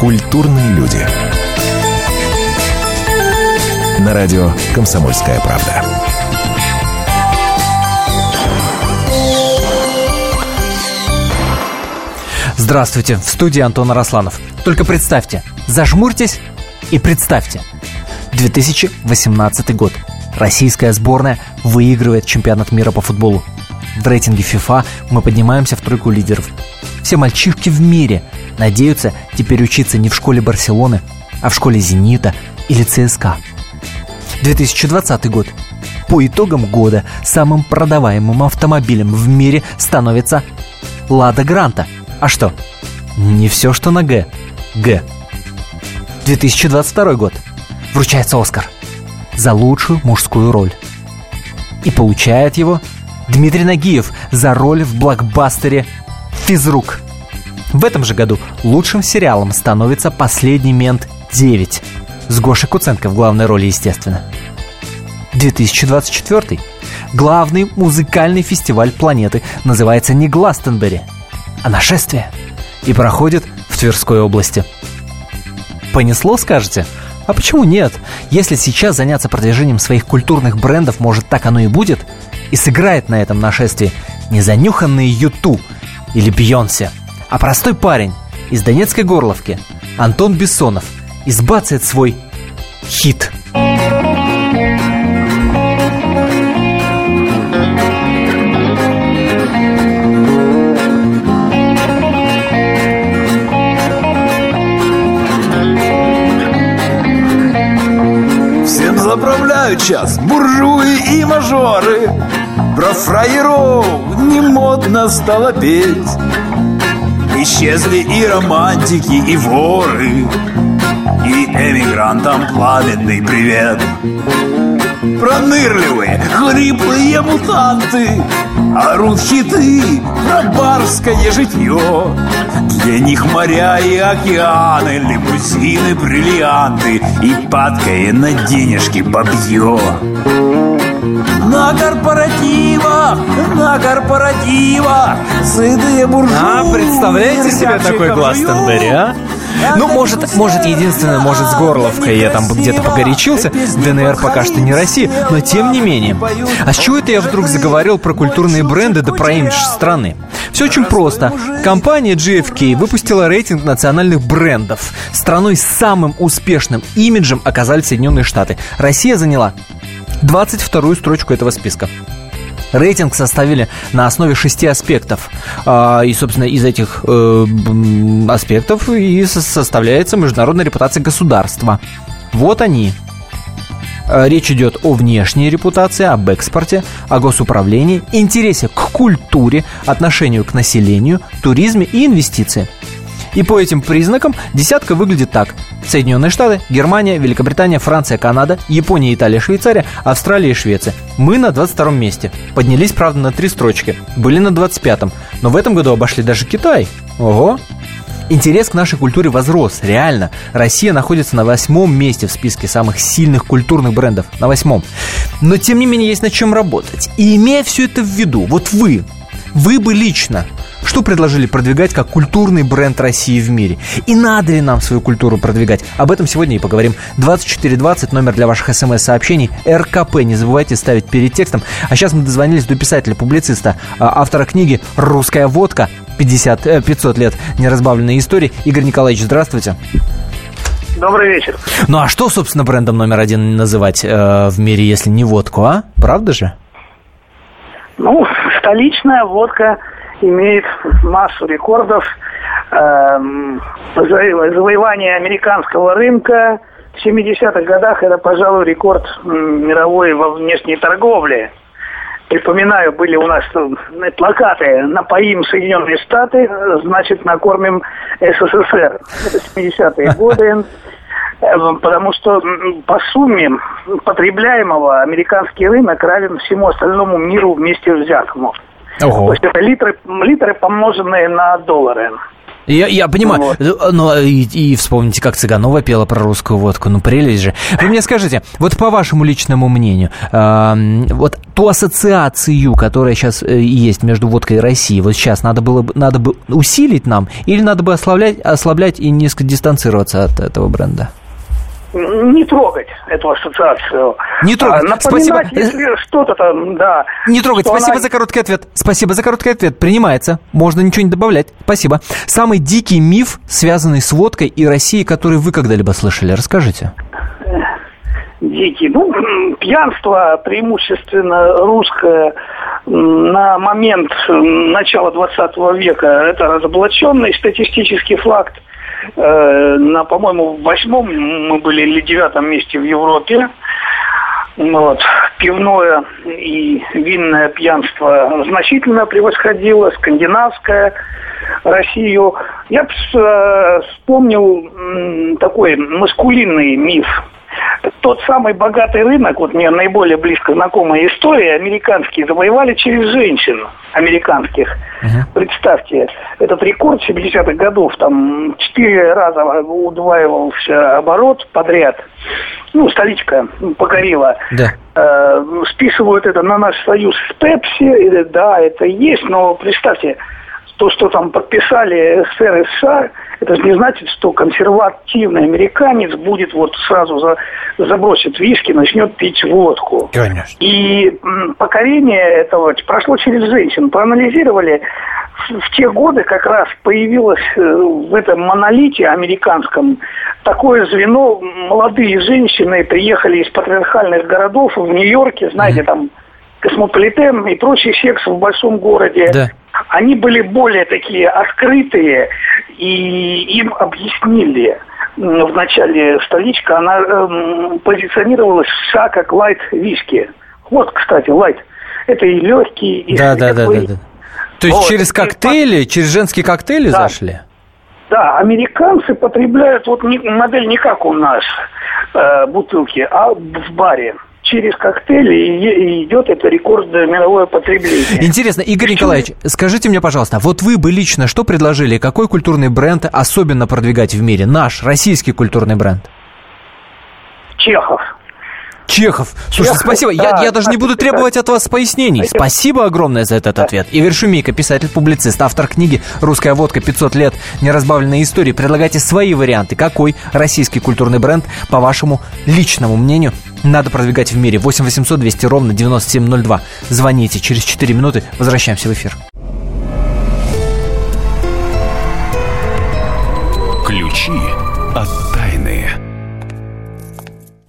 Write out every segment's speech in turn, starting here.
Культурные люди. На радио «Комсомольская правда». Здравствуйте, в студии Антон Арасланов. Только представьте, зажмурьтесь и представьте. 2018 год. Российская сборная выигрывает чемпионат мира по футболу. В рейтинге FIFA мы поднимаемся в тройку лидеров. Все мальчишки в мире надеются теперь учиться не в школе Барселоны, а в школе Зенита или ЦСКА. 2020 год. По итогам года самым продаваемым автомобилем в мире становится Лада Гранта. А что? Не все, что на Г. Г. 2022 год. Вручается Оскар за лучшую мужскую роль. И получает его Дмитрий Нагиев за роль в блокбастере «Физрук». В этом же году лучшим сериалом становится «Последний мент 9» с Гошей Куценко в главной роли, естественно. 2024. Главный музыкальный фестиваль планеты называется не Гластенберри, а «Нашествие» и проходит в Тверской области. Понесло, скажете? А почему нет? Если сейчас заняться продвижением своих культурных брендов, может так оно и будет – и сыграет на этом нашествии не занюханный Юту или Бьонсе, а простой парень из Донецкой Горловки, Антон Бессонов, избацает свой хит – заправляют час буржуи и мажоры. Про фраеров не модно стало петь Исчезли и романтики, и воры И эмигрантам пламенный привет. Пронырливые, хриплые мутанты Орут хиты про барское житье. Для них моря и океаны Лимузины, бриллианты И падкое на денежки бабье на корпоративах, на корпоративах Сытые буржуи А, представляете себе такой Гластенберри, а? Ну, может, может, единственное, может, с Горловкой я там где-то погорячился. ДНР пока что не Россия, но тем не менее. А с чего это я вдруг заговорил про культурные бренды да про имидж страны? Все очень просто. Компания GFK выпустила рейтинг национальных брендов. Страной с самым успешным имиджем оказались Соединенные Штаты. Россия заняла 22-ю строчку этого списка. Рейтинг составили на основе шести аспектов. А, и, собственно, из этих э, аспектов и составляется международная репутация государства. Вот они. А, речь идет о внешней репутации, об экспорте, о госуправлении, интересе к культуре, отношению к населению, туризме и инвестиции. И по этим признакам десятка выглядит так. Соединенные Штаты, Германия, Великобритания, Франция, Канада, Япония, Италия, Швейцария, Австралия и Швеция. Мы на 22 месте. Поднялись, правда, на три строчки. Были на 25-м. Но в этом году обошли даже Китай. Ого! Интерес к нашей культуре возрос, реально. Россия находится на восьмом месте в списке самых сильных культурных брендов. На восьмом. Но, тем не менее, есть над чем работать. И имея все это в виду, вот вы, вы бы лично что предложили продвигать как культурный бренд России в мире? И надо ли нам свою культуру продвигать? Об этом сегодня и поговорим. 2420, номер для ваших смс-сообщений. РКП, не забывайте ставить перед текстом. А сейчас мы дозвонились до писателя-публициста, а, автора книги «Русская водка. 50, 500 э, лет неразбавленной истории». Игорь Николаевич, здравствуйте. Добрый вечер. Ну а что, собственно, брендом номер один называть э, в мире, если не водку, а? Правда же? Ну, столичная водка имеет массу рекордов. Эм, завоевание американского рынка в 70-х годах это, пожалуй, рекорд мировой во внешней торговле. Припоминаю, были у нас плакаты «Напоим Соединенные Штаты, значит, накормим СССР». Это 70-е годы. Эм, потому что по сумме потребляемого американский рынок равен всему остальному миру вместе взятому. Ого. То есть это литры, литры помноженные на доллары. Я, я понимаю, вот. Э, но и, и вспомните, как Цыганова пела про русскую водку, ну прелесть же. Вы мне скажите, вот по вашему личному мнению, э, вот ту ассоциацию, которая сейчас э, есть между водкой и Россией, вот сейчас надо было бы, надо бы усилить нам, или надо бы ослаблять, ослаблять и несколько дистанцироваться от этого бренда? Не трогать эту ассоциацию. Не трогать. А, Спасибо. если что-то там, да. Не трогать. Спасибо она... за короткий ответ. Спасибо за короткий ответ. Принимается. Можно ничего не добавлять. Спасибо. Самый дикий миф, связанный с водкой и Россией, который вы когда-либо слышали, расскажите. Дикий. Ну, пьянство преимущественно русское на момент начала 20 века. Это разоблаченный статистический факт. Э, на, по-моему, восьмом мы были или девятом месте в Европе. Вот. Пивное и винное пьянство значительно превосходило скандинавское Россию. Я э, вспомнил такой маскулинный миф тот самый богатый рынок, вот мне наиболее близко знакомая история, американские завоевали через женщин американских. Uh-huh. Представьте, этот рекорд 70-х годов, там четыре раза удваивался оборот подряд. Ну, столичка покорила. Да. Э, списывают это на наш союз с Пепси. Да, это есть, но представьте, то, что там подписали СССР и США, это же не значит, что консервативный американец будет вот сразу за, забросит виски, начнет пить водку. Конечно. И покорение этого прошло через женщин. Проанализировали, в те годы как раз появилось э, в этом монолите американском такое звено. Молодые женщины приехали из патриархальных городов в Нью-Йорке, знаете, mm-hmm. там космополитен и прочий секс в большом городе. Да они были более такие открытые, и им объяснили, в начале столичка, она э, позиционировалась вся как лайт-виски. Вот, кстати, лайт. Это и легкий, и да, да, да, да, да. То есть вот. через коктейли, через женские коктейли да. зашли? Да, американцы потребляют вот не, модель не как у нас э, бутылки, а в баре через коктейли и идет это рекордное мировое потребление. Интересно, Игорь Николаевич, скажите мне, пожалуйста, вот вы бы лично что предложили, какой культурный бренд особенно продвигать в мире? Наш, российский культурный бренд? Чехов. Чехов. Слушайте, спасибо. Да, я, я даже не буду требовать от вас пояснений. Спасибо огромное за этот ответ. Игорь Шумейко, писатель-публицист, автор книги «Русская водка. 500 лет. Неразбавленной истории». Предлагайте свои варианты. Какой российский культурный бренд, по вашему личному мнению, надо продвигать в мире? 8 800 200 ровно 9702. Звоните. Через 4 минуты возвращаемся в эфир. Ключи от тайны.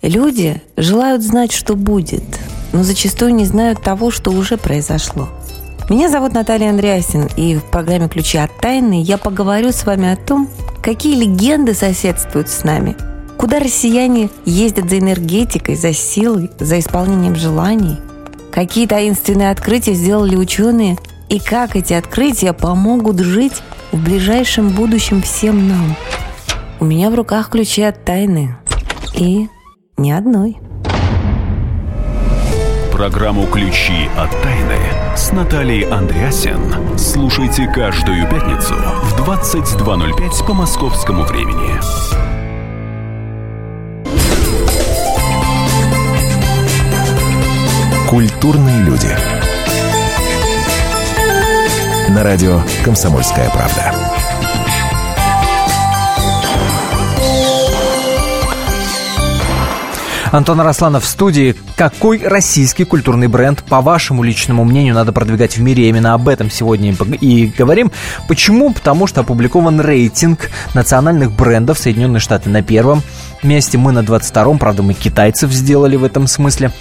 Люди желают знать, что будет, но зачастую не знают того, что уже произошло. Меня зовут Наталья Андреасин, и в программе «Ключи от тайны» я поговорю с вами о том, какие легенды соседствуют с нами, куда россияне ездят за энергетикой, за силой, за исполнением желаний, какие таинственные открытия сделали ученые и как эти открытия помогут жить в ближайшем будущем всем нам. У меня в руках ключи от тайны. И ни одной. Программу «Ключи от тайны» с Натальей Андреасен слушайте каждую пятницу в 22.05 по московскому времени. Культурные люди. На радио «Комсомольская правда». Антон Арасланов в студии. Какой российский культурный бренд, по вашему личному мнению, надо продвигать в мире? Именно об этом сегодня и говорим. Почему? Потому что опубликован рейтинг национальных брендов Соединенные Штаты на первом месте, мы на 22-м, правда, мы китайцев сделали в этом смысле.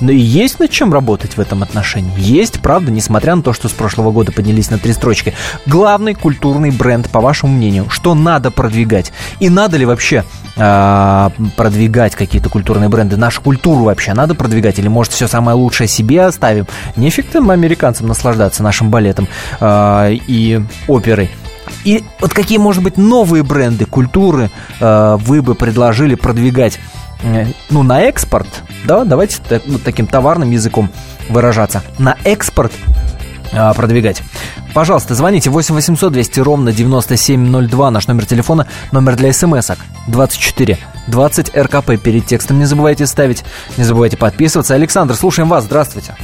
Но и есть над чем работать в этом отношении. Есть, правда, несмотря на то, что с прошлого года поднялись на три строчки. Главный культурный бренд, по вашему мнению, что надо продвигать? И надо ли вообще э, продвигать какие-то культурные бренды? Нашу культуру вообще надо продвигать? Или, может, все самое лучшее себе оставим? Там американцам наслаждаться нашим балетом э, и оперой. И вот какие, может быть, новые бренды культуры э, вы бы предложили продвигать э, ну, на экспорт, да, давайте так, вот таким товарным языком выражаться, на экспорт а, продвигать. Пожалуйста, звоните 8 800 200 ровно 9702, наш номер телефона, номер для смс-ок 24 20 РКП. Перед текстом не забывайте ставить, не забывайте подписываться. Александр, слушаем вас, здравствуйте.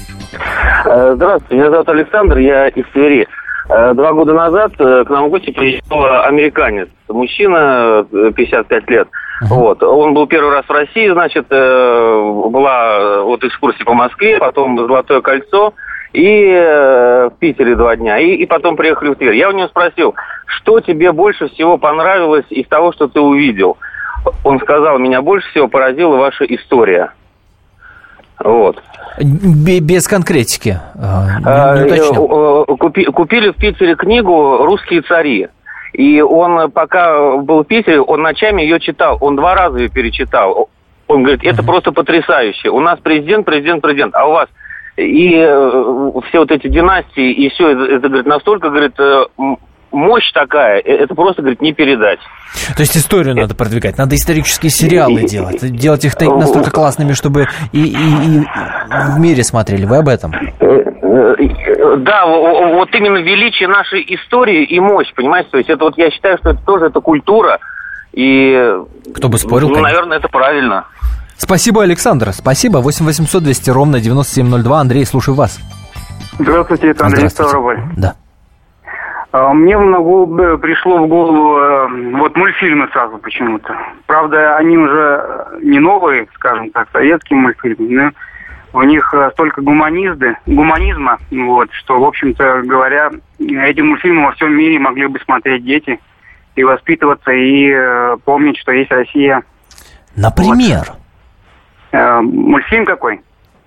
Э, здравствуйте, меня зовут Александр, я из Твери. Э, два года назад э, к нам в гости приехал американец, мужчина, 55 лет. Uh-huh. Вот. Он был первый раз в России, значит, была вот экскурсия по Москве, потом Золотое кольцо, и в Питере два дня, и, и потом приехали в Тверь. Я у него спросил, что тебе больше всего понравилось из того, что ты увидел? Он сказал, меня больше всего поразила ваша история. Вот. Без конкретики. А, не а, э, Купи, купили в Питере книгу «Русские цари». И он, пока был в Питере, он ночами ее читал. Он два раза ее перечитал. Он говорит, это просто потрясающе. У нас президент, президент, президент. А у вас и э, все вот эти династии, и все это, это говорит, настолько, говорит, э, мощь такая, э, это просто, говорит, не передать. То есть историю надо продвигать, надо исторические сериалы делать, делать их настолько классными, чтобы и, и, и в мире смотрели. Вы об этом? Да, вот именно величие нашей истории и мощь, понимаете? То есть это вот я считаю, что это тоже это культура, и... Кто бы спорил, Ну, наверное, это правильно. Спасибо, Александр. Спасибо. 8 800 200 ровно 9702. Андрей, слушаю вас. Здравствуйте, это Андрей Ставрополь. Да. А, мне в голову, э, пришло в голову э, вот мультфильмы сразу почему-то. Правда, они уже не новые, скажем так, советские мультфильмы, но в них э, столько гуманизды, гуманизма, вот, что, в общем-то говоря, эти мультфильмы во всем мире могли бы смотреть дети и воспитываться, и э, помнить, что есть Россия. Например? Вот. Э, мультфильм какой?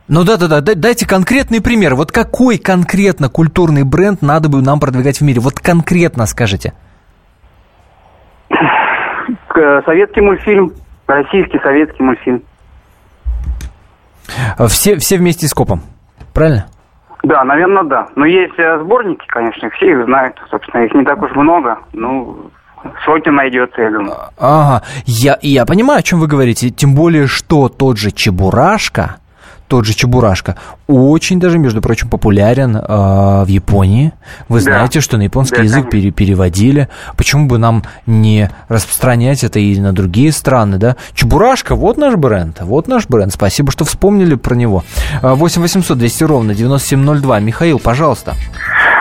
Ну да-да-да, дайте конкретный пример. Вот какой конкретно культурный бренд надо бы нам продвигать в мире? Вот конкретно скажите. Советский мультфильм, российский советский мультфильм. Все, все вместе с копом, правильно? Да, наверное, да. Но есть э, сборники, конечно, все их знают. Собственно, их не так уж много. Ну, сотня найдется, я думаю. Ага, я, я понимаю, о чем вы говорите. Тем более, что тот же Чебурашка, тот же Чебурашка, очень даже, между прочим, популярен э, в Японии. Вы да. знаете, что на японский да, язык пере переводили. Почему бы нам не распространять это и на другие страны, да? Чебурашка, вот наш бренд, вот наш бренд. Спасибо, что вспомнили про него. 8 800 200 ровно 9702. Михаил, пожалуйста.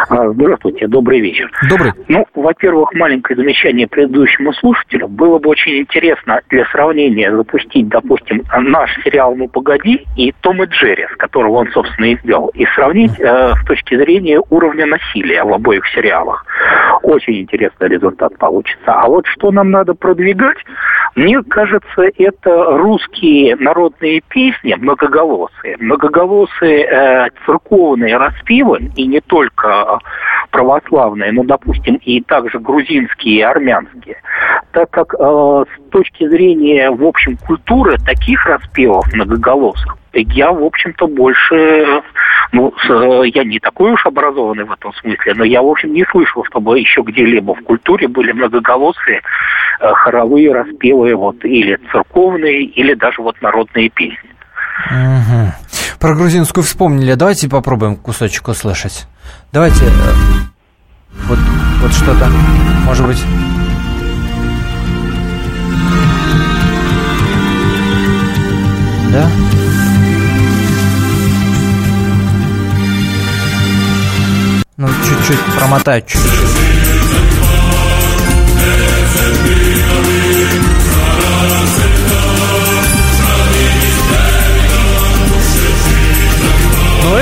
Здравствуйте, добрый вечер. Добрый. Ну, во-первых, маленькое замечание предыдущему слушателю. Было бы очень интересно для сравнения запустить, допустим, наш сериал «Ну, погоди» и «Том и Джерри», с которого он, собственно, и сделал, и сравнить э, с точки зрения уровня насилия в обоих сериалах. Очень интересный результат получится. А вот что нам надо продвигать, мне кажется, это русские народные песни, многоголосые. Многоголосые э, церковные распевы, и не только православные, но, допустим, и также грузинские и армянские. Так как э, с точки зрения, в общем, культуры таких распевов многоголосых, я, в общем-то, больше, ну, я не такой уж образованный в этом смысле, но я, в общем, не слышал, чтобы еще где-либо в культуре были многоголосые э, хоровые распевы, вот, или церковные, или даже вот народные песни. Угу. Про грузинскую вспомнили. Давайте попробуем кусочек услышать. Давайте э, вот, вот что-то, может быть... Да? Ну, чуть-чуть промотать чуть-чуть.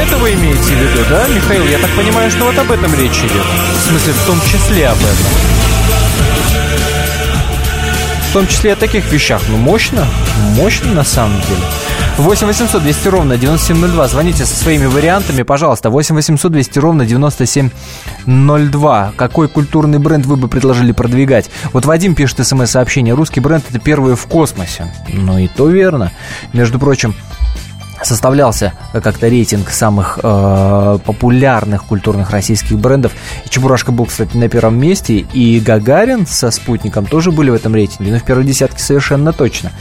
Это вы имеете в виду, да, Михаил? Я так понимаю, что вот об этом речь идет. В смысле, в том числе об этом. В том числе о таких вещах. Ну, мощно. Мощно, на самом деле. 8 800 200 ровно 9702. Звоните со своими вариантами, пожалуйста. 8 800 200 ровно 9702. Какой культурный бренд вы бы предложили продвигать? Вот Вадим пишет смс-сообщение. Русский бренд – это первые в космосе. Ну и то верно. Между прочим, составлялся как-то рейтинг самых э, популярных культурных российских брендов. И Чебурашка был, кстати, на первом месте. И Гагарин со спутником тоже были в этом рейтинге. Но в первой десятке совершенно точно.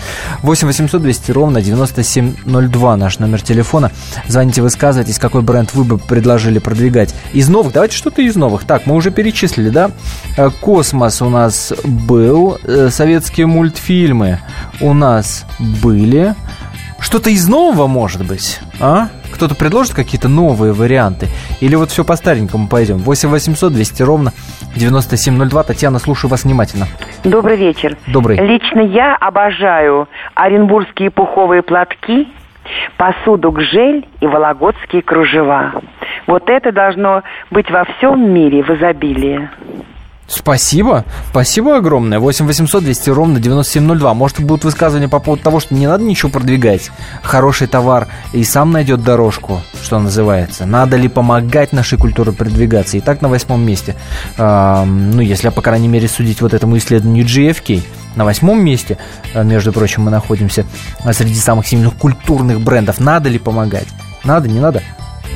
8 800 200 ровно 9702 наш номер телефона. Звоните, высказывайтесь, какой бренд вы бы предложили продвигать. Из новых, давайте что-то из новых. Так, мы уже перечислили, да? Э, Космос у нас был. Э, советские мультфильмы у нас были. Что-то из нового, может быть, а? Кто-то предложит какие-то новые варианты? Или вот все по-старенькому пойдем? 8 800 200 ровно 9702. Татьяна, слушаю вас внимательно. Добрый вечер. Добрый. Лично я обожаю оренбургские пуховые платки, посуду гжель и вологодские кружева. Вот это должно быть во всем мире в изобилии. Спасибо. Спасибо огромное. 8 800 200 ровно 9702. Может, будут высказывания по поводу того, что не надо ничего продвигать. Хороший товар и сам найдет дорожку, что называется. Надо ли помогать нашей культуре продвигаться? И так на восьмом месте. Э, ну, если, по крайней мере, судить вот этому исследованию GFK, на восьмом месте, а, между прочим, мы находимся среди самых сильных культурных брендов. Надо ли помогать? Надо, не надо?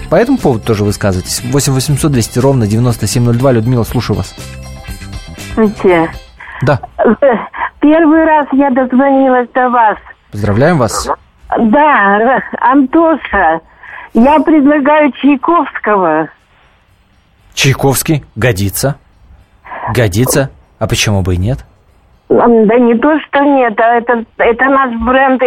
По этому поводу тоже высказывайтесь. 8 800 200 ровно 9702. Людмила, слушаю вас. Здравствуйте. Да. Первый раз я дозвонилась до вас. Поздравляем вас. Да, Антоша, я предлагаю Чайковского. Чайковский годится. Годится. А почему бы и нет? Да не то, что нет, а это, это наш бренд.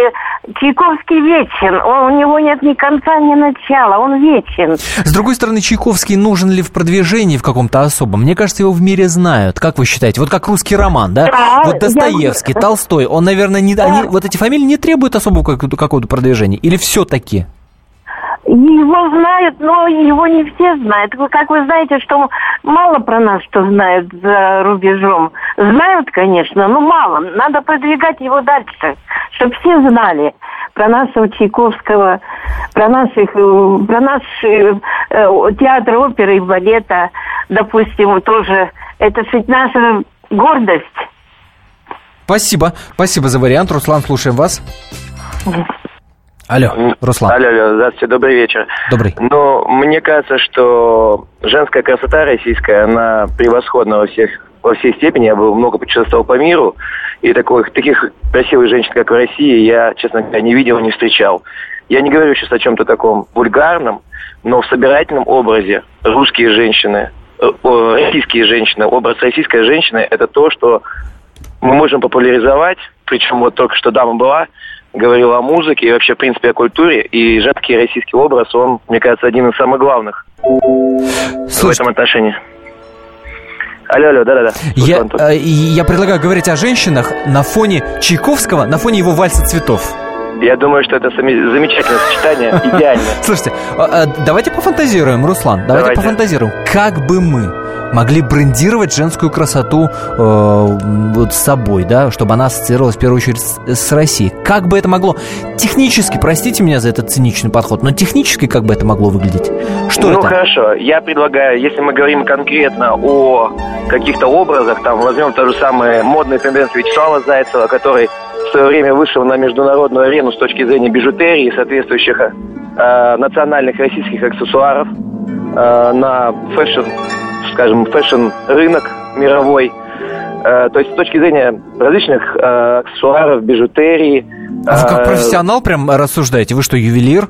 Чайковский вечен. Он, у него нет ни конца, ни начала. Он вечен. С другой стороны, Чайковский нужен ли в продвижении в каком-то особом? Мне кажется, его в мире знают. Как вы считаете? Вот как русский роман, да? Да, вот Достоевский, я- Толстой, он, наверное, не, Да. они, вот эти фамилии не требуют особого какого-то, продвижения? Или все-таки? Его знают, но его не все знают. Вы, как вы знаете, что мало про нас что знают за рубежом. Знают, конечно, но мало. Надо продвигать его дальше, чтобы все знали про нашего Чайковского, про наших, э, про наш э, э, театр оперы и балета, допустим, тоже. Это ведь наша гордость. Спасибо. Спасибо за вариант. Руслан, слушаем вас. Алло, Руслан. Алло, алло, здравствуйте, добрый вечер. Добрый. Но мне кажется, что женская красота российская, она превосходна во всех во всей степени. Я был много путешествовал по миру, и таких, таких красивых женщин, как в России, я, честно говоря, не видел, не встречал. Я не говорю сейчас о чем-то таком вульгарном, но в собирательном образе русские женщины, э, российские женщины, образ российской женщины – это то, что мы можем популяризовать, причем вот только что дама была, говорила о музыке и вообще, в принципе, о культуре, и женский российский образ, он, мне кажется, один из самых главных в этом отношении. Алло, алло, да-да-да. Я, э, я предлагаю говорить о женщинах на фоне Чайковского, на фоне его вальса цветов. Я думаю, что это замечательное сочетание, идеально. Слушайте, а, а, давайте пофантазируем, Руслан, давайте, Давайте. пофантазируем. Как бы мы могли брендировать женскую красоту э, вот с собой, да, чтобы она ассоциировалась в первую очередь с, с Россией? Как бы это могло технически, простите меня за этот циничный подход, но технически как бы это могло выглядеть? Что ну это? хорошо, я предлагаю, если мы говорим конкретно о каких-то образах, там возьмем то же самое модные тенденции Вячеслава Зайцева, который в свое время вышел на международную арену с точки зрения бижутерии и соответствующих э, национальных российских аксессуаров, э, на fashion, скажем, fashion-рынок мировой. Э, то есть с точки зрения различных э, аксессуаров, бижутерии. А вы как э, профессионал прям рассуждаете? Вы что, ювелир?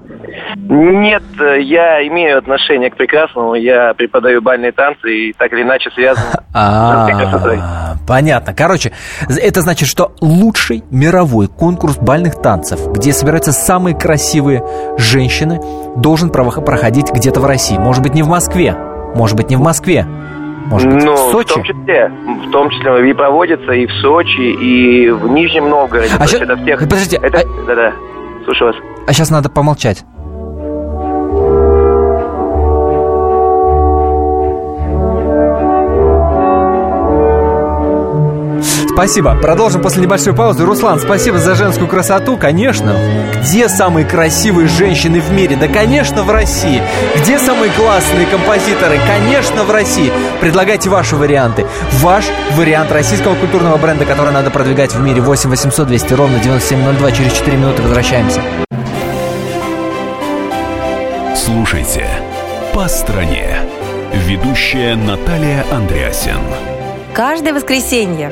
Нет, я имею отношение к прекрасному. Я преподаю бальные танцы и так или иначе связан с женской красотой. А, понятно. Короче, это значит, что лучший мировой конкурс бальных танцев, где собираются самые красивые женщины, должен проходить где-то в России. Может быть, не в Москве. Может быть, не в Москве. Может быть, ну, в Сочи. том числе, в том числе и проводится и в Сочи, и в Нижнем Новгороде. А это всех. подождите, это, да-да. Слушаю вас. А сейчас надо помолчать. Спасибо. Продолжим после небольшой паузы. Руслан, спасибо за женскую красоту. Конечно. Где самые красивые женщины в мире? Да, конечно, в России. Где самые классные композиторы? Конечно, в России. Предлагайте ваши варианты. Ваш вариант российского культурного бренда, который надо продвигать в мире. 8 800 200 ровно 9702. Через 4 минуты возвращаемся. Слушайте «По стране». Ведущая Наталья Андреасен. Каждое воскресенье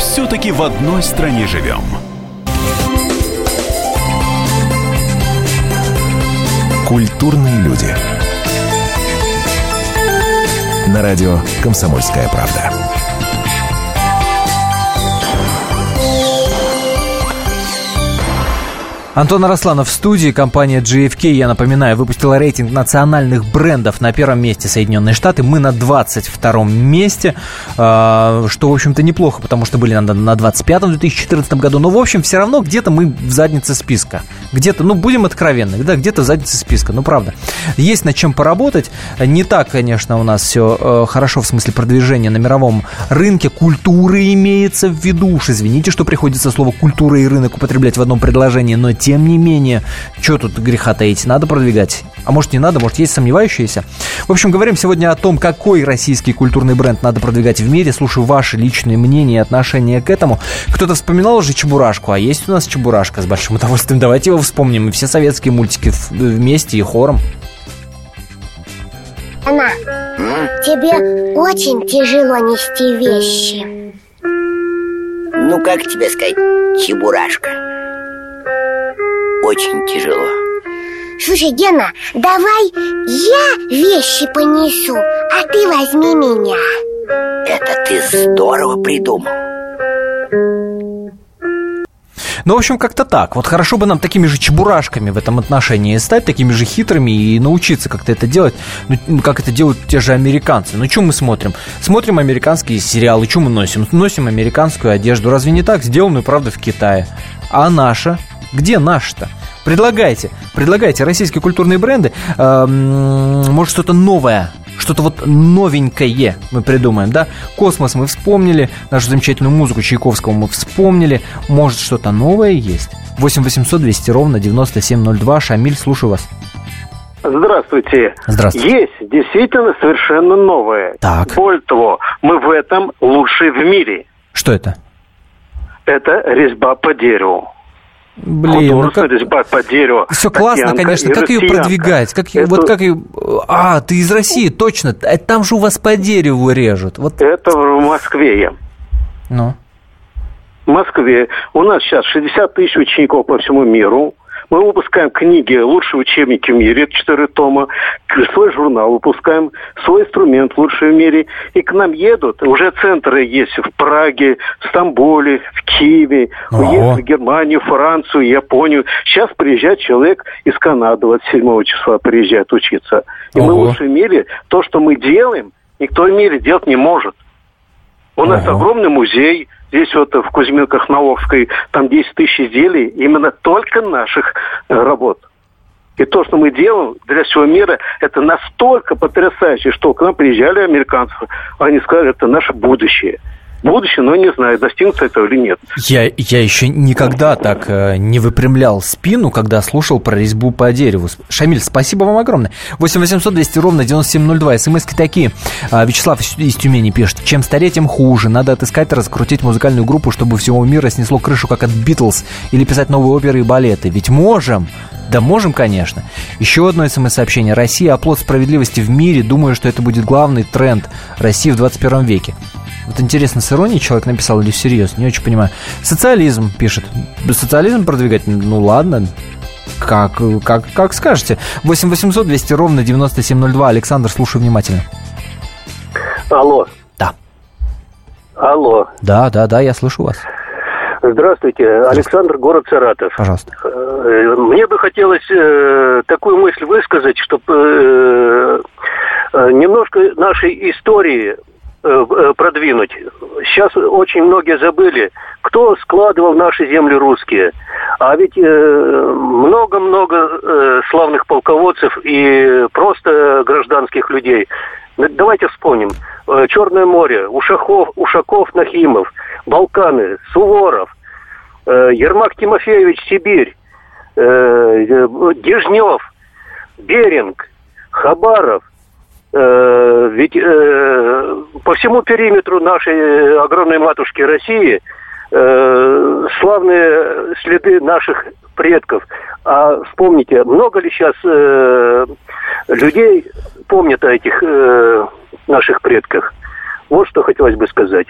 Все-таки в одной стране живем. Культурные люди. На радио «Комсомольская правда». Антон Арасланов в студии. Компания GFK, я напоминаю, выпустила рейтинг национальных брендов. На первом месте Соединенные Штаты. Мы на 22 месте, а, что, в общем-то, неплохо, потому что были на, на 25-м в 2014 году. Но, в общем, все равно где-то мы в заднице списка. Где-то, ну, будем откровенны, да, где-то в заднице списка. Ну, правда. Есть над чем поработать. Не так, конечно, у нас все э, хорошо в смысле продвижения на мировом рынке. Культуры имеется в виду. Уж извините, что приходится слово культура и рынок употреблять в одном предложении, но тем не менее, что тут греха таить, надо продвигать. А может не надо, может есть сомневающиеся. В общем, говорим сегодня о том, какой российский культурный бренд надо продвигать в мире. Слушаю ваши личные мнения и отношения к этому. Кто-то вспоминал уже Чебурашку, а есть у нас Чебурашка с большим удовольствием. Давайте его вспомним. И все советские мультики вместе и хором. Она, тебе очень тяжело нести вещи. Ну, как тебе сказать, Чебурашка? Очень тяжело. Слушай, Гена, давай я вещи понесу, а ты возьми меня. Это ты здорово придумал. Ну, в общем, как-то так. Вот хорошо бы нам такими же чебурашками в этом отношении стать, такими же хитрыми и научиться как-то это делать, ну, как это делают те же американцы. Ну, что мы смотрим? Смотрим американские сериалы, что мы носим? Носим американскую одежду. Разве не так? Сделанную, правда, в Китае. А наша? Где наш-то? Предлагайте, предлагайте российские культурные бренды. Э, может, что-то новое, что-то вот новенькое мы придумаем, да? Космос мы вспомнили, нашу замечательную музыку Чайковского мы вспомнили. Может, что-то новое есть? 8 800 200 ровно 9702. Шамиль, слушаю вас. Здравствуйте. Здравствуйте. Есть действительно совершенно новое. Так. Более того, мы в этом лучшие в мире. Что это? Это резьба по дереву. Блин, ну как... резьба по дереву. Все классно, конечно. Как ее продвигать? Как, это... Вот как ее... А, ты из России, точно. Э, там же у вас по дереву режут. Вот... Это в Москве. Ну? В Москве. У нас сейчас 60 тысяч учеников по всему миру. Мы выпускаем книги «Лучшие учебники в мире», четыре тома, свой журнал выпускаем, свой инструмент «Лучший в мире». И к нам едут, уже центры есть в Праге, в Стамбуле, в Киеве, уехали в Германию, Францию, Японию. Сейчас приезжает человек из Канады, 27 числа приезжает учиться. И Ого. мы в мире. То, что мы делаем, никто в мире делать не может. У нас Ого. огромный музей, Здесь вот в Кузьминках на Волжской там 10 тысяч изделий именно только наших э, работ. И то, что мы делаем для всего мира, это настолько потрясающе, что к нам приезжали американцы, они сказали, это наше будущее будущее, но не знаю, достигнут этого или нет. Я, я еще никогда так э, не выпрямлял спину, когда слушал про резьбу по дереву. Шамиль, спасибо вам огромное. 8 800 200 ровно 9702. СМСки такие. А, Вячеслав из Тюмени пишет. Чем старее, тем хуже. Надо отыскать и раскрутить музыкальную группу, чтобы всего мира снесло крышу, как от Битлз. Или писать новые оперы и балеты. Ведь можем. Да можем, конечно. Еще одно смс-сообщение. Россия – оплот справедливости в мире. Думаю, что это будет главный тренд России в 21 веке. Вот интересно, с иронией человек написал или всерьез? Не очень понимаю. Социализм пишет. Социализм продвигать? Ну ладно. Как, как, как скажете. 8 800 200 ровно 9702. Александр, слушаю внимательно. Алло. Да. Алло. Да, да, да, я слышу вас. Здравствуйте, Александр, город Саратов. Пожалуйста. Э, мне бы хотелось э, такую мысль высказать, чтобы э, немножко нашей истории продвинуть. Сейчас очень многие забыли, кто складывал наши земли русские. А ведь э, много-много э, славных полководцев и просто гражданских людей. Давайте вспомним. Э, Черное море, Ушаков, Ушаков, Нахимов, Балканы, Суворов, э, Ермак Тимофеевич, Сибирь, э, Дежнев, Беринг, Хабаров. Ведь по всему периметру нашей огромной матушки России славные следы наших предков. А вспомните, много ли сейчас людей помнят о этих наших предках? Вот что хотелось бы сказать.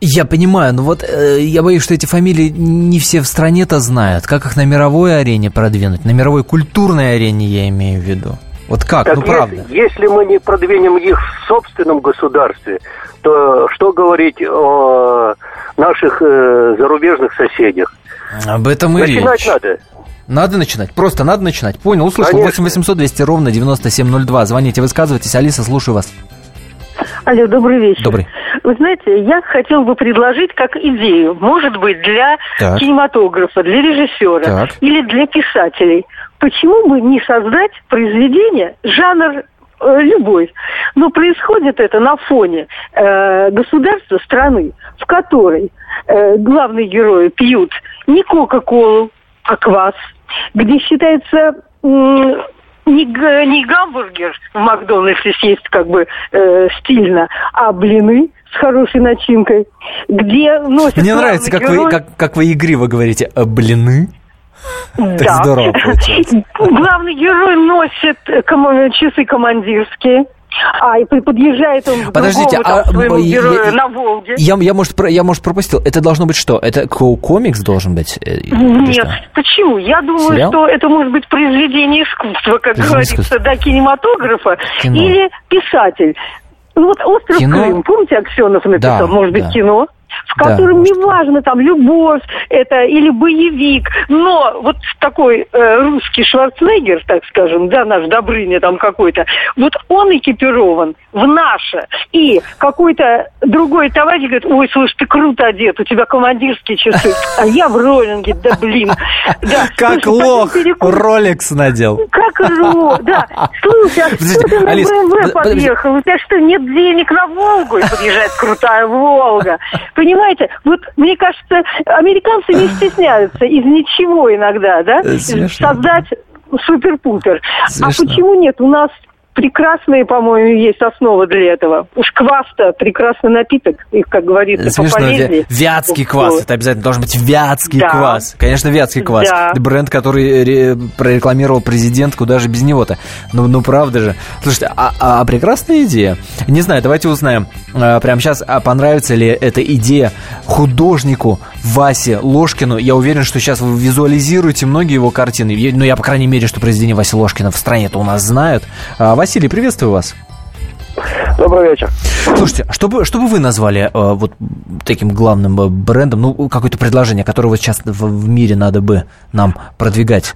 Я понимаю, но вот э, я боюсь, что эти фамилии не все в стране-то знают. Как их на мировой арене продвинуть? На мировой культурной арене я имею в виду. Вот как? Так ну если, правда. Если мы не продвинем их в собственном государстве, то что говорить о наших э, зарубежных соседях? Об этом и Начинать речь. надо. Надо начинать, просто надо начинать. Понял, услышал. Конечно. 8 800 200 ровно 9702. Звоните, высказывайтесь. Алиса, слушаю вас. Алло, добрый вечер. Добрый. Вы знаете, я хотел бы предложить как идею, может быть, для Так. кинематографа, для режиссера Так. или для писателей. Почему бы не создать произведение, жанр э, любой, но происходит это на фоне э, государства, страны, в которой э, главные герои пьют не Кока-Колу, а квас, где считается м, не, не гамбургер в Макдональдсе съесть как бы э, стильно, а блины с хорошей начинкой, где носят Мне нравится, как герой- вы, как, как вы игриво говорите. «А, блины? Так Да. здорово получается. Главный герой носит э, кома- часы командирские. А, и подъезжает он к Подождите, другому там, а, своему я- герою я- на Волге. Я, я, может, про- я, может, пропустил. Это должно быть что? Это ко- комикс должен быть? э, Нет, что? почему? Я думаю, Сериал? что это может быть произведение искусства, как Произведение говорится, искусства. да, кинематографа. Кино. Или писатель. Ну вот «Остров Кино? Крым», помните, Аксенов написал, Да, может быть, да. кино? В Да, котором может, неважно, там, любовь это или боевик, но вот такой э, русский Шварценеггер, так скажем, да, наш Добрыня там какой-то, вот он экипирован в наше, и какой-то другой товарищ говорит, ой, слушай, ты круто одет, у тебя командирские часы, а я в роллинге, да блин. Да, Как слушай, лох. Ролекс надел. Как ро, да. Слушай, а что ты на БМВ подъехал? У тебя что, нет денег на Волгу? И подъезжает крутая Волга. Понимаете, вот мне кажется, американцы не стесняются из ничего иногда, да, Э, смешно. создать супер-пупер. А Смешно. почему нет? У нас прекрасные, по-моему, есть основа для этого. Уж квас-то прекрасный напиток, и, как говорится, Смешно. пополезнее. вя- Вятский квас. Это обязательно должен быть вятский Да. квас. Конечно, вятский квас. Да. Бренд, который ре- прорекламировал президент, куда же без него-то. Ну, ну правда же. Слушайте, а, а прекрасная идея. Не знаю, давайте узнаем а, прямо сейчас, а понравится ли эта идея художнику Васе Ложкину. Я уверен, что сейчас вы визуализируете многие его картины. Я- Ну, я, по крайней мере, что произведение Васи Ложкина в стране-то у нас знают. А, Василий, приветствую вас. Добрый вечер. Слушайте, а что бы, что бы вы назвали э, вот таким главным э, брендом, ну, какое-то предложение, которое вот сейчас в, в мире надо бы нам продвигать?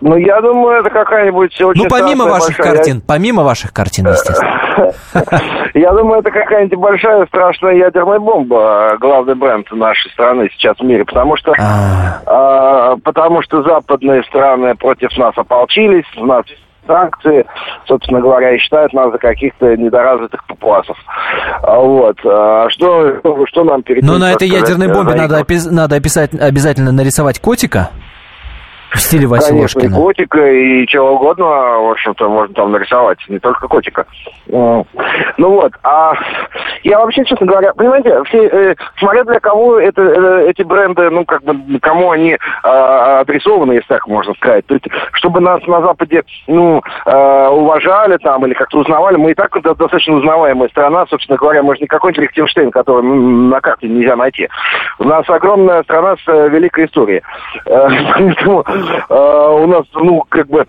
Ну, я думаю, это какая-нибудь очень Ну, помимо ваших большая- картин, помимо ваших картин, естественно. Я думаю, это какая-нибудь большая страшная ядерная бомба, главный бренд нашей страны сейчас в мире, потому что, а, потому что западные страны против нас ополчились, у нас санкции, собственно говоря, и считают нас за каких-то недоразвитых папуасов. А Вот. А Что, что нам перед Но этим, на этой ядерной бомбе надо, опис- надо описать, обязательно нарисовать котика в стиле Васи Конечно, и котика, и чего угодно, в общем-то, можно там нарисовать, не только котика. Ну вот, а я вообще, честно говоря, понимаете, все, э, смотря для кого это, э, эти бренды, ну, как бы, кому они а, адресованы, если так можно сказать. То есть, чтобы нас на Западе, ну, а, уважали там или как-то узнавали, мы и так до- достаточно узнаваемая страна, собственно говоря, мы же не какой-нибудь Лихтенштейн, который на карте нельзя найти. У нас огромная страна с э, великой историей. Э, Поэтому э, у нас, ну, как бы,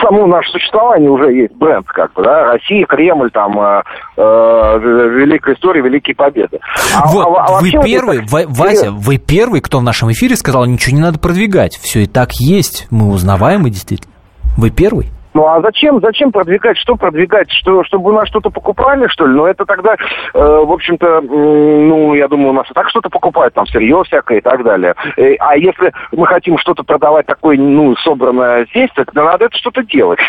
само наше существование уже есть бренд, как бы, да, Россия, Кремль, там, э, э, великая история, великие победы. А- Вот, а- а вы первый, это- Ва- Вася, вы первый, кто в нашем эфире сказал, ничего не надо продвигать. Все и так есть. Мы узнаваемы действительно. Вы первый? Ну а зачем, зачем продвигать, что продвигать, что, чтобы у нас что-то покупали, что ли? Ну это тогда, э, в общем-то, м, ну я думаю, у нас и так что-то покупают, там сырье всякое и так далее. Э, а если мы хотим что-то продавать такое, ну, собранное здесь, то надо это что-то делать.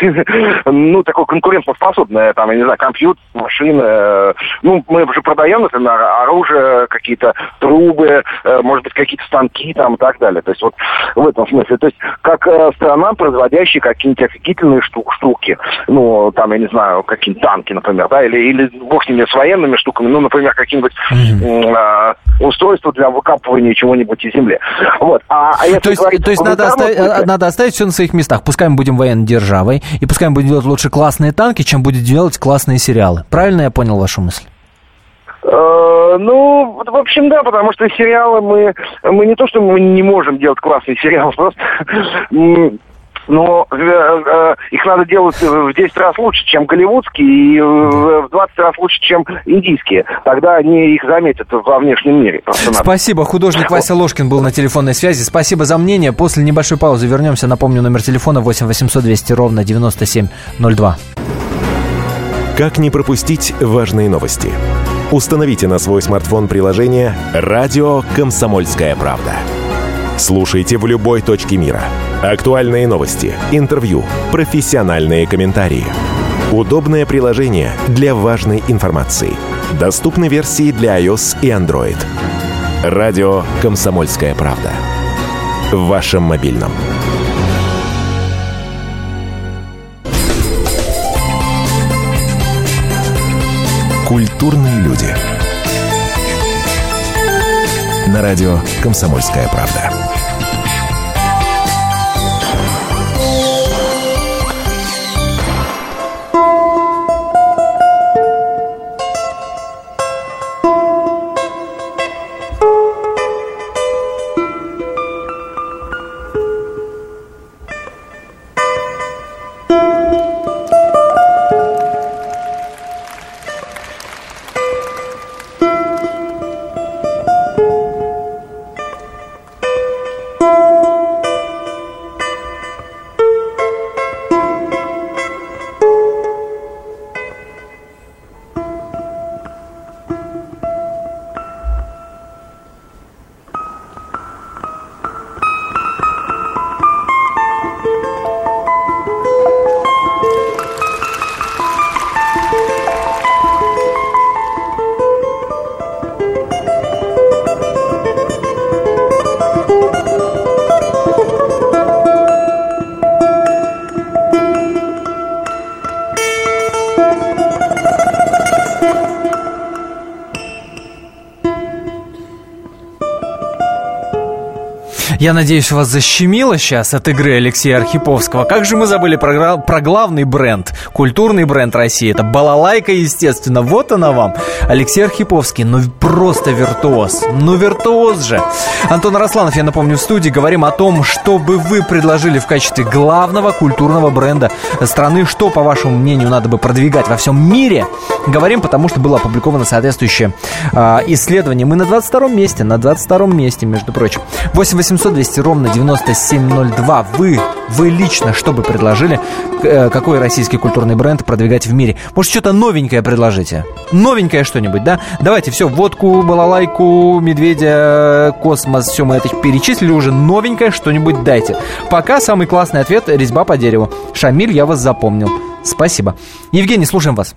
Ну, такое конкурентоспособное, там, я не знаю, компьютер, машины. э, Ну, мы уже продаем, например, оружие, какие-то трубы, э, может быть, какие-то станки там и так далее. То есть вот в этом смысле. То есть как э, страна, производящая какие-нибудь офигительные шту- штуки. Ну, там, я не знаю, какие-нибудь танки, например, да, или, или бог с ними, с военными штуками, ну, например, какие-нибудь м, а, устройства для выкапывания чего-нибудь из земли. Вот. А, а если То есть, говорить то есть надо, оставить, смысле- надо оставить все на своих местах. Пускай мы будем военной державой, и пускай мы будем делать лучше классные танки, чем будет делать классные сериалы. Правильно я понял вашу мысль? Э, Ну, в общем, да, потому что сериалы мы, мы не то, что мы не можем делать классный сериал, просто но э, э, их надо делать в 10 раз лучше, чем голливудские, и э, в 20 раз лучше, чем индийские. Тогда они их заметят во внешнем мире. Спасибо. Художник Вася Ложкин был на телефонной связи. Спасибо за мнение. После небольшой паузы вернемся. Напомню, номер телефона 8 800 200 ровно 9702. Как не пропустить важные новости? Установите на свой смартфон приложение «Радио Комсомольская правда». Слушайте в любой точке мира. Актуальные новости, интервью, профессиональные комментарии. Удобное приложение для важной информации. Доступны версии для iOS и Android. «Радио Комсомольская правда». В вашем мобильном. Культурные люди. На радио «Комсомольская правда». Я надеюсь, вас защемило сейчас от игры Алексея Архиповского. Как же мы забыли про, про главный бренд, культурный бренд России. Это балалайка, естественно. Вот она вам. Алексей Архиповский, ну просто виртуоз. Ну виртуоз же. Антон Росланов, я напомню, в студии говорим о том, что бы вы предложили в качестве главного культурного бренда страны. Что, по вашему мнению, надо бы продвигать во всем мире. Говорим, потому что было опубликовано соответствующее а, исследование. Мы на 22 месте, на 22 месте, между прочим. 8 800 200 ровно 9702. Вы, вы лично что бы предложили? Э, Какой российский культурный бренд продвигать в мире? Может, что-то новенькое предложите? Новенькое что-нибудь, да? Давайте все, водку, балалайку, медведя, космос, все мы это перечислили уже. Новенькое что-нибудь дайте. Пока самый классный ответ – резьба по дереву. Шамиль, я вас запомнил. Спасибо. Евгений, слушаем вас.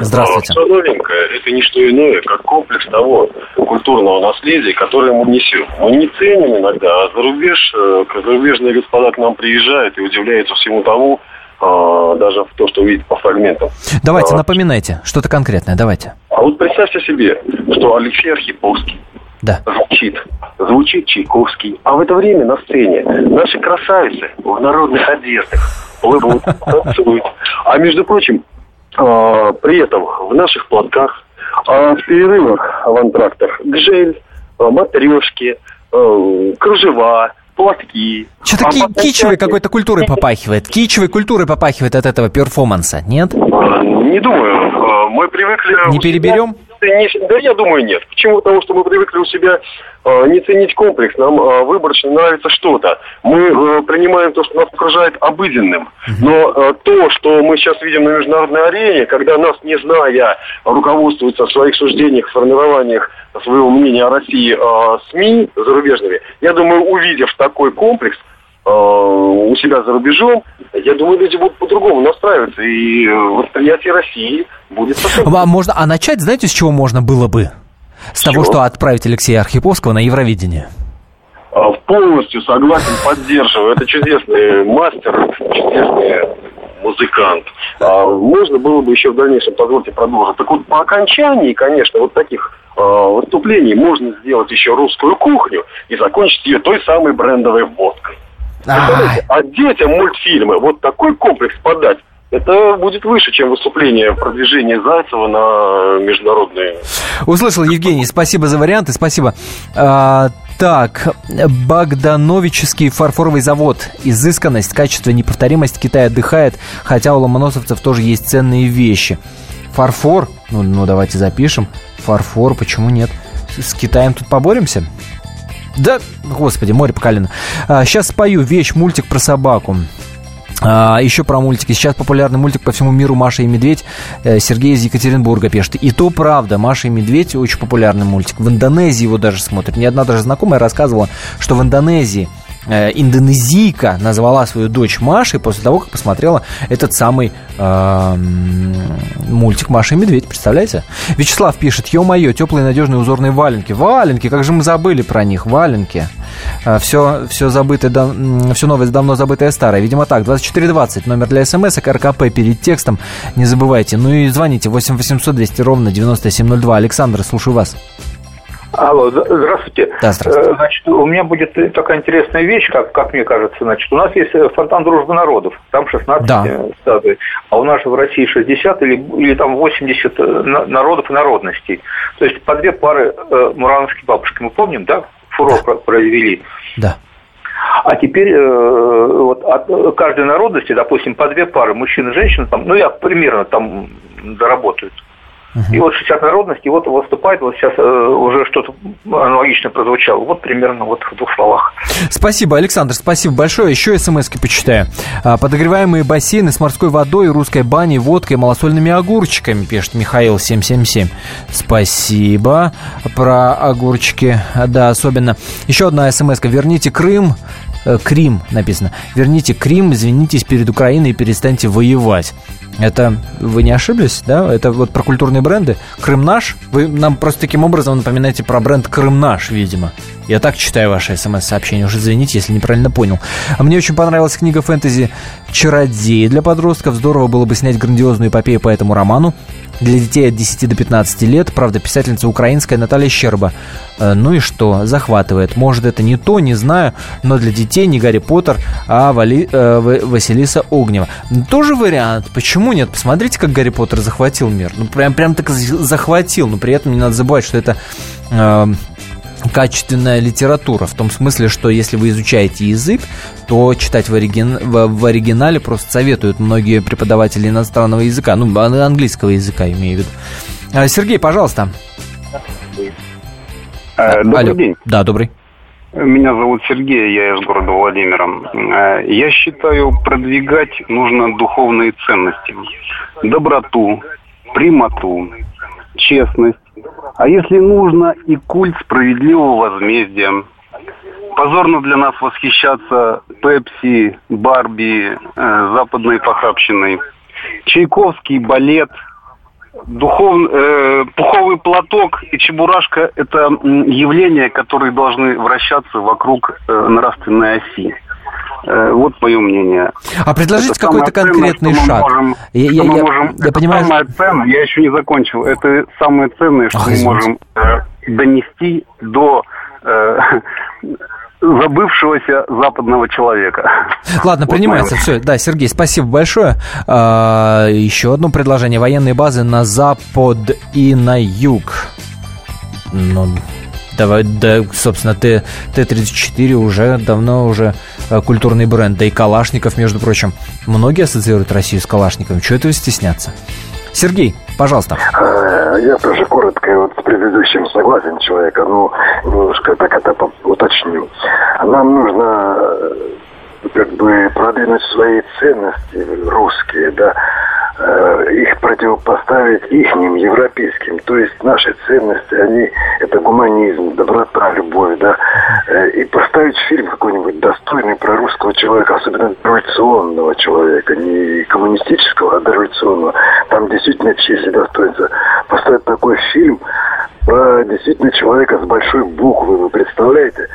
Здравствуйте. Все новенькое – это не что иное, как комплекс того культурного наследия, которое мы несем. Мы не ценим иногда, а за рубеж, э, зарубежные господа к нам приезжают и удивляются всему тому, а, даже в то, что видят по фрагментам. Давайте, А, напоминайте. Что-то конкретное, давайте. А вот представьте себе, что Алексей Архиповский Да. звучит, звучит Чайковский, а в это время на сцене наши красавицы в народных одеждах плывут, танцуют. А между прочим, при этом в наших платках, а в перерывах в антрактах гжель, а, матрешки, а, кружева, платки. Что-то А ки- кичевой какой-то культурой попахивает. Кичевой культурой попахивает от этого перформанса, нет? Не думаю. Э, Мы привыкли... Не переберем? Да, я думаю, нет. Почему? Потому что мы привыкли у себя э, не ценить комплекс. Нам э, выборочно нравится что-то. Мы принимаем то, что нас окружает обыденным. Но то, что мы сейчас видим на международной арене, когда нас, не зная, руководствуются в своих суждениях, формированиях своего мнения о России СМИ зарубежными, я думаю, увидев такой комплекс, у себя за рубежом, я думаю, люди будут по-другому настраиваться, и э, восприятие России будет совсем... А можно, а начать, знаете, с чего можно было бы? С того, что отправить Алексея Архиповского на Евровидение. А, Полностью согласен, поддерживаю. Это чудесный мастер, чудесный музыкант. А, Можно было бы еще в дальнейшем, позвольте продолжить. Так вот, по окончании, конечно, вот таких выступлений можно сделать еще русскую кухню и закончить ее той самой брендовой водкой. А детям мультфильмы, вот такой комплекс подать, это будет выше, чем выступление продвижения Зайцева на международные... Услышал, Евгений, спасибо за варианты, спасибо. А, так, Богдановический фарфоровый завод. Изысканность, качество, неповторимость Китай отдыхает, хотя у ломоносовцев тоже есть ценные вещи. Фарфор, ну, ну давайте запишем. Фарфор, почему нет? С Китаем тут поборемся? Да, господи, море по колено. А, сейчас спою вещь, мультик про собаку. А, еще про мультики. Сейчас популярный мультик по всему миру «Маша и медведь». Э, Сергей из Екатеринбурга пишет. И то правда, «Маша и медведь» очень популярный мультик. В Индонезии его даже смотрят. Ни одна даже знакомая рассказывала, что в Индонезии индонезийка назвала свою дочь Машей после того, как посмотрела этот самый э, м, мультик «Маша и медведь». Представляете? Вячеслав пишет, ё-моё, теплые надежные узорные валенки. Валенки, как же мы забыли про них, валенки. Все, все забытое, все новое, давно забытое старое. Видимо так, 2420, номер для смс, РКП перед текстом. Не забывайте. Ну и звоните 8 800 200 ровно 9702. Александр, слушаю вас. Алло, здравствуйте. Да, здравствуйте. Э, Значит, у меня будет такая интересная вещь, как, как мне кажется. Значит, у нас есть э, фонтан дружбы народов, там 16 Да. э, статуй, а у нас же в России 60 или, или там 80 э, на- народов и народностей. То есть по две пары э, мурановские бабушки, мы помним, да, фурор про- произвели. Да. А теперь э, вот от каждой народности, допустим, по две пары мужчин и женщин, там, ну я примерно там доработают. И вот 60 народностей, вот выступает, вот сейчас э, уже что-то аналогичное прозвучало. Вот примерно вот в двух словах. Спасибо, Александр, спасибо большое. Еще смс-ки почитаю. А, Подогреваемые бассейны с морской водой, русской баней, водкой, малосольными огурчиками, пишет Михаил 777. Спасибо. Про огурчики, да, особенно. Еще одна смс -ка. Верните Крым. Э, Крим написано. Верните Крим, извинитесь перед Украиной и перестаньте воевать. Это вы не ошиблись, да? Это вот про культурные бренды. Крым наш. Вы нам просто таким образом напоминаете про бренд Крым наш, видимо. Я так читаю ваше смс-сообщение. Уже извините, если неправильно понял. А мне очень понравилась книга фэнтези «Чародеи» для подростков. Здорово было бы снять грандиозную эпопею по этому роману. Для детей от 10 до 15 лет. Правда, писательница украинская Наталья Щерба. Э, Ну и что? Захватывает. Может, это не то, не знаю. Но для детей не Гарри Поттер, а Вали- э, Василиса Огнева. Тоже вариант. Почему нет? Посмотрите, как Гарри Поттер захватил мир. Ну, прям, прям так за- захватил. Но при этом не надо забывать, что это... э, качественная литература, в том смысле, что если вы изучаете язык, то читать в, оригин- в, оригинале просто советуют многие преподаватели иностранного языка, ну, ан- английского языка, имею в виду. А, Сергей, пожалуйста. Э, Добрый Алло. день. Да, добрый. Меня зовут Сергей, я из города Владимира. Э, Я считаю, продвигать нужно духовные ценности. Доброту, прямоту, честность. А если нужно, и культ справедливого возмездия. Позорно для нас восхищаться Пепси, Барби, э, западной похабщиной. Чайковский, балет, Духов... э, пуховый платок и чебурашка – это явления, которые должны вращаться вокруг э, нравственной оси. Э, вот мое мнение. А предложите какой-то ценное, конкретный мы шаг. можем- Я- я- мы я- можем- я понимаю, Самое ценное, я еще не закончил. Это самое ценное, что Ах, мы извините. можем э, донести до э, забывшегося западного человека. Ладно, Вот принимается мое- все. Да, Сергей, спасибо большое. А, еще одно предложение. Военные базы на запад и на юг. Ну, давай, да, собственно, Т, Т-34 уже давно уже культурный бренд. Да и Калашников, между прочим. Многие ассоциируют Россию с Калашниковым. Чего этого стесняться? Сергей, пожалуйста. А, Я тоже коротко вот с предыдущим согласен человека, но немножко так это уточню. Нам нужно э, как бы продвинуть свои ценности русские, да, э, их противопоставить ихним, европейским. То есть наши ценности, они, это гуманизм, доброта, любовь, да, Э, и поставить фильм какой-нибудь достойный про русского человека, особенно революционного человека, не коммунистического, а дореволюционного. Там действительно честь и достоинство. Поставить такой фильм про действительно человека с большой буквы, вы представляете?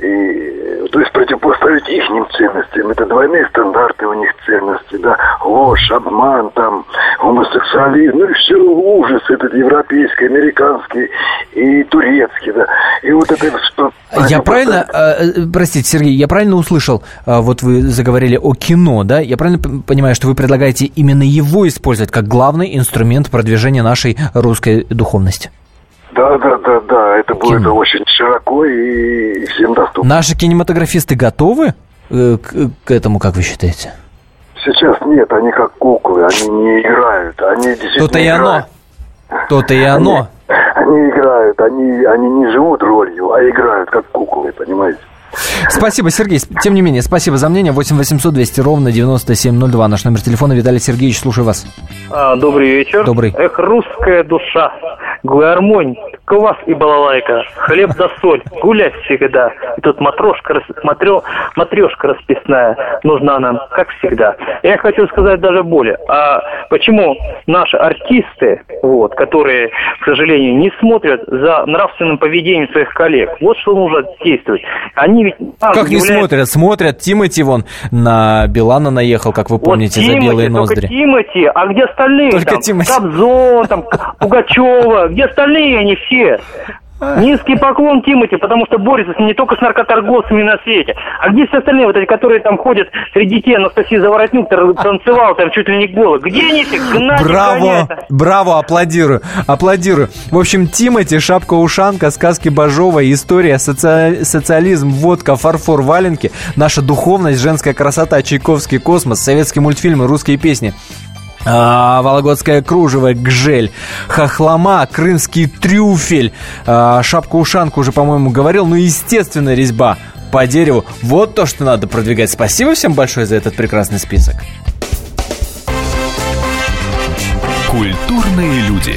И, э, то есть противопоставить ихним ценностям. Это двойные стандарты у них ценности, да, ложь, обман, там, гомосексуализм, ну и все ужас этот европейский, американский и турецкий, да. И вот это что Я правильно, э, э, простите, Сергей, я правильно услышал, э, вот вы заговорили о кино, да? Я правильно понимаю, что вы предлагаете именно его использовать как главный инструмент продвижения нашей русской духовности? Да, да, да, да, это будет очень широко и всем доступно. Наши кинематографисты готовы к, к этому, как вы считаете? Сейчас нет, они как куклы, они не играют, они действительно То-то и оно. играют. То-то и оно. Они играют, они, они не живут ролью, а играют как куклы, понимаете? Спасибо, Сергей. Тем не менее, спасибо за мнение. 8 800 200 ровно 9702. Наш номер телефона. Виталий Сергеевич, слушаю вас. А, добрый вечер. Добрый. Эх, русская душа, гармонь, квас и балалайка, хлеб да соль, гулять всегда. И тут матрошка, матрё- матрешка расписная нужна нам, как всегда. Я хочу сказать даже более. А почему наши артисты, вот, которые, к сожалению, не смотрят за нравственным поведением своих коллег, вот что нужно действовать. Они ведь... а, Как не являются- смотрят? Смотрят. Тимати вон на Билана наехал, как вы помните, за Тимати, белые только ноздри. Тимати, а где остальные? Только там, Тимати. Кобзон, там, Пугачева, где остальные они все? Низкий поклон Тимати, потому что борется с ним не только с наркоторговцами на свете. А где все остальные, вот эти, которые там ходят среди детей, Анастасия Заворотнюк танцевал там чуть ли не голый. Где они все? Гнать Браво, гонять? браво, аплодирую, аплодирую. В общем, Тимати, шапка-ушанка, сказки Бажова, история, соци- социализм, водка, фарфор, валенки, наша духовность, женская красота, Чайковский космос, советские мультфильмы, русские песни. А, Вологодское кружево, гжель, хохлома, крымский трюфель, а, шапку-ушанку уже, по-моему, говорил, ну, естественно, резьба по дереву. Вот то, что надо продвигать. Спасибо всем большое за этот прекрасный список. Культурные люди.